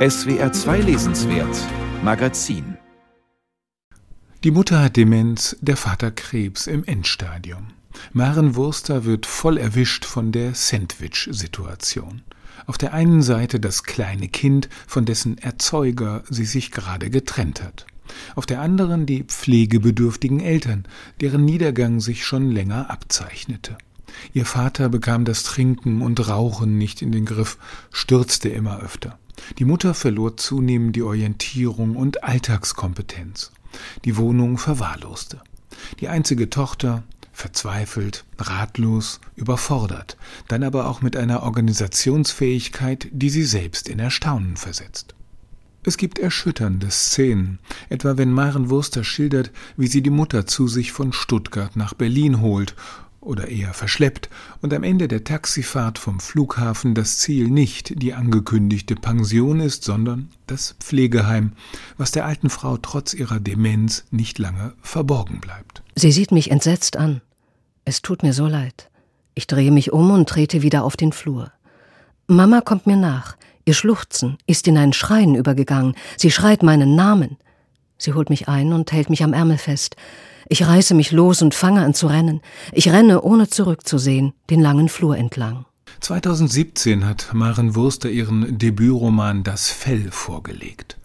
SWR 2 Lesenswert Magazin Die Mutter hat Demenz, der Vater Krebs im Endstadium. Maren Wurster wird voll erwischt von der Sandwich-Situation. Auf der einen Seite das kleine Kind, von dessen Erzeuger sie sich gerade getrennt hat. Auf der anderen die pflegebedürftigen Eltern, deren Niedergang sich schon länger abzeichnete. Ihr Vater bekam das Trinken und Rauchen nicht in den Griff, stürzte immer öfter. Die Mutter verlor zunehmend die Orientierung und Alltagskompetenz. Die Wohnung verwahrloste. Die einzige Tochter, verzweifelt, ratlos, überfordert, dann aber auch mit einer Organisationsfähigkeit, die sie selbst in Erstaunen versetzt. Es gibt erschütternde Szenen, etwa wenn Maren Wurster schildert, wie sie die Mutter zu sich von Stuttgart nach Berlin holt oder eher verschleppt und am Ende der Taxifahrt vom Flughafen das Ziel nicht die angekündigte Pension ist, sondern das Pflegeheim, was der alten Frau trotz ihrer Demenz nicht lange verborgen bleibt. Sie sieht mich entsetzt an. Es tut mir so leid. Ich drehe mich um und trete wieder auf den Flur. Mama kommt mir nach. Ihr Schluchzen ist in ein Schreien übergegangen. Sie schreit meinen Namen. Sie holt mich ein und hält mich am Ärmel fest. Ich reiße mich los und fange an zu rennen. Ich renne, ohne zurückzusehen, den langen Flur entlang. 2017 hat Maren Wurster ihren Debütroman Das Fell vorgelegt.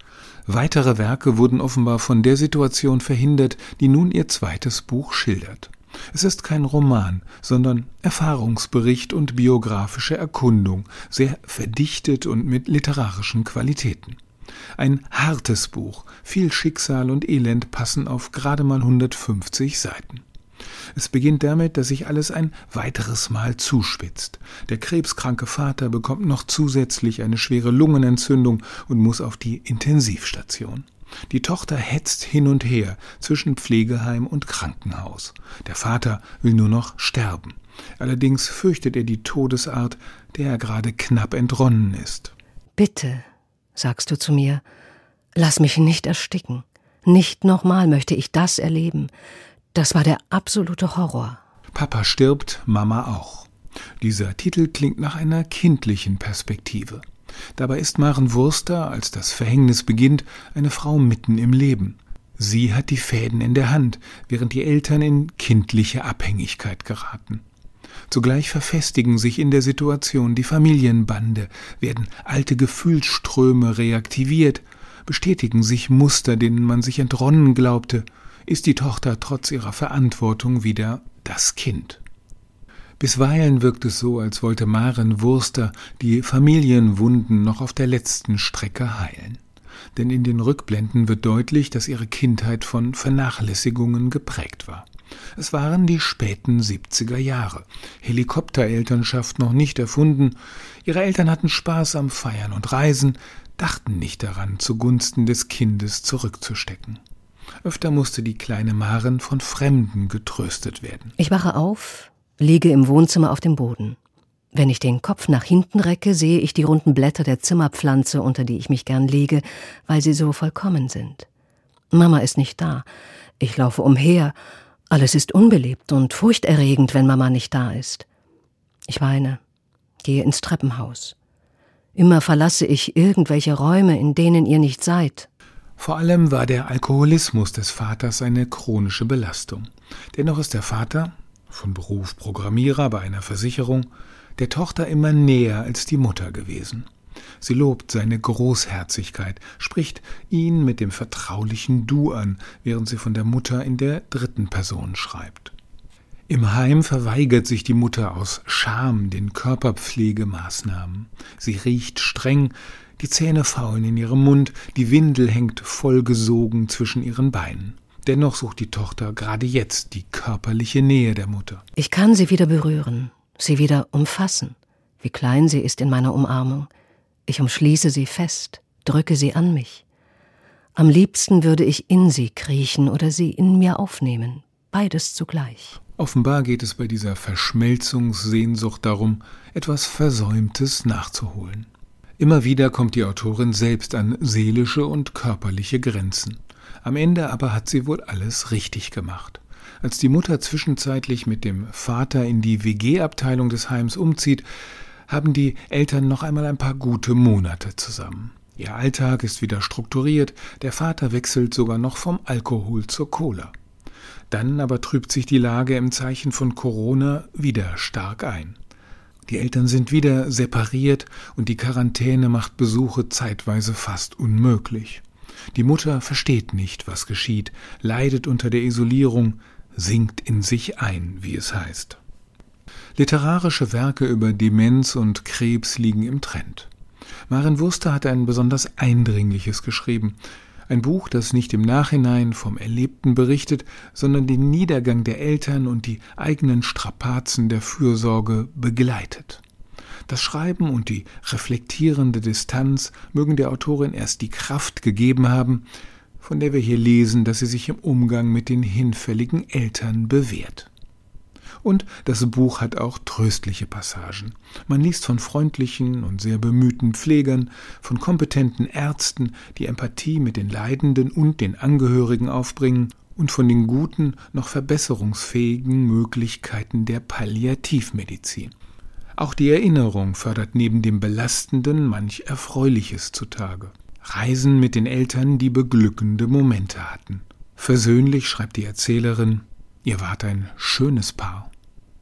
Weitere Werke wurden offenbar von der Situation verhindert, die nun ihr zweites Buch schildert. Es ist kein Roman, sondern Erfahrungsbericht und biografische Erkundung, sehr verdichtet und mit literarischen Qualitäten. Ein hartes Buch, viel Schicksal und Elend passen auf gerade mal 150 Seiten. Es beginnt damit, dass sich alles ein weiteres Mal zuspitzt. Der krebskranke Vater bekommt noch zusätzlich eine schwere Lungenentzündung und muss auf die Intensivstation. Die Tochter hetzt hin und her zwischen Pflegeheim und Krankenhaus. Der Vater will nur noch sterben. Allerdings fürchtet er die Todesart, der er gerade knapp entronnen ist. Bitte, sagst du zu mir, lass mich nicht ersticken. Nicht nochmal möchte ich das erleben. Das war der absolute Horror. Papa stirbt, Mama auch. Dieser Titel klingt nach einer kindlichen Perspektive. Dabei ist Maren Wurster, als das Verhängnis beginnt, eine Frau mitten im Leben. Sie hat die Fäden in der Hand, während die Eltern in kindliche Abhängigkeit geraten. Zugleich verfestigen sich in der Situation die Familienbande, werden alte Gefühlsströme reaktiviert, bestätigen sich Muster, denen man sich entronnen glaubte, ist die Tochter trotz ihrer Verantwortung wieder das Kind. Bisweilen wirkt es so, als wollte Maren Wurster die Familienwunden noch auf der letzten Strecke heilen. Denn in den Rückblenden wird deutlich, dass ihre Kindheit von Vernachlässigungen geprägt war. Es waren die späten 70er Jahre. Helikopterelternschaft noch nicht erfunden. Ihre Eltern hatten Spaß am Feiern und Reisen, dachten nicht daran, zugunsten des Kindes zurückzustecken. Öfter musste die kleine Maren von Fremden getröstet werden. Ich wache auf, liege im Wohnzimmer auf dem Boden. Wenn ich den Kopf nach hinten recke, sehe ich die runden Blätter der Zimmerpflanze, unter die ich mich gern lege, weil sie so vollkommen sind. Mama ist nicht da. Ich laufe umher. Alles ist unbelebt und furchterregend, wenn Mama nicht da ist. Ich weine, gehe ins Treppenhaus. Immer verlasse ich irgendwelche Räume, in denen ihr nicht seid. Vor allem war der Alkoholismus des Vaters eine chronische Belastung. Dennoch ist der Vater, von Beruf Programmierer bei einer Versicherung, der Tochter immer näher als die Mutter gewesen. Sie lobt seine Großherzigkeit, spricht ihn mit dem vertraulichen Du an, während sie von der Mutter in der dritten Person schreibt. Im Heim verweigert sich die Mutter aus Scham den Körperpflegemaßnahmen. Sie riecht streng, die Zähne faulen in ihrem Mund, die Windel hängt vollgesogen zwischen ihren Beinen. Dennoch sucht die Tochter gerade jetzt die körperliche Nähe der Mutter. Ich kann sie wieder berühren, sie wieder umfassen. Wie klein sie ist in meiner Umarmung. Ich umschließe sie fest, drücke sie an mich. Am liebsten würde ich in sie kriechen oder sie in mir aufnehmen. Beides zugleich. Offenbar geht es bei dieser Verschmelzungssehnsucht darum, etwas Versäumtes nachzuholen. Immer wieder kommt die Autorin selbst an seelische und körperliche Grenzen. Am Ende aber hat sie wohl alles richtig gemacht. Als die Mutter zwischenzeitlich mit dem Vater in die WG-Abteilung des Heims umzieht, haben die Eltern noch einmal ein paar gute Monate zusammen. Ihr Alltag ist wieder strukturiert, der Vater wechselt sogar noch vom Alkohol zur Cola. Dann aber trübt sich die Lage im Zeichen von Corona wieder stark ein. Die Eltern sind wieder separiert und die Quarantäne macht Besuche zeitweise fast unmöglich. Die Mutter versteht nicht, was geschieht, leidet unter der Isolierung, sinkt in sich ein, wie es heißt. Literarische Werke über Demenz und Krebs liegen im Trend. Maren Wurster hat ein besonders eindringliches geschrieben. Ein Buch, das nicht im Nachhinein vom Erlebten berichtet, sondern den Niedergang der Eltern und die eigenen Strapazen der Fürsorge begleitet. Das Schreiben und die reflektierende Distanz mögen der Autorin erst die Kraft gegeben haben, von der wir hier lesen, dass sie sich im Umgang mit den hinfälligen Eltern bewährt. Und das Buch hat auch tröstliche Passagen. Man liest von freundlichen und sehr bemühten Pflegern, von kompetenten Ärzten, die Empathie mit den Leidenden und den Angehörigen aufbringen, und von den guten, noch verbesserungsfähigen Möglichkeiten der Palliativmedizin. Auch die Erinnerung fördert neben dem Belastenden manch Erfreuliches zutage. Reisen mit den Eltern, die beglückende Momente hatten. Versöhnlich schreibt die Erzählerin, ihr wart ein schönes Paar.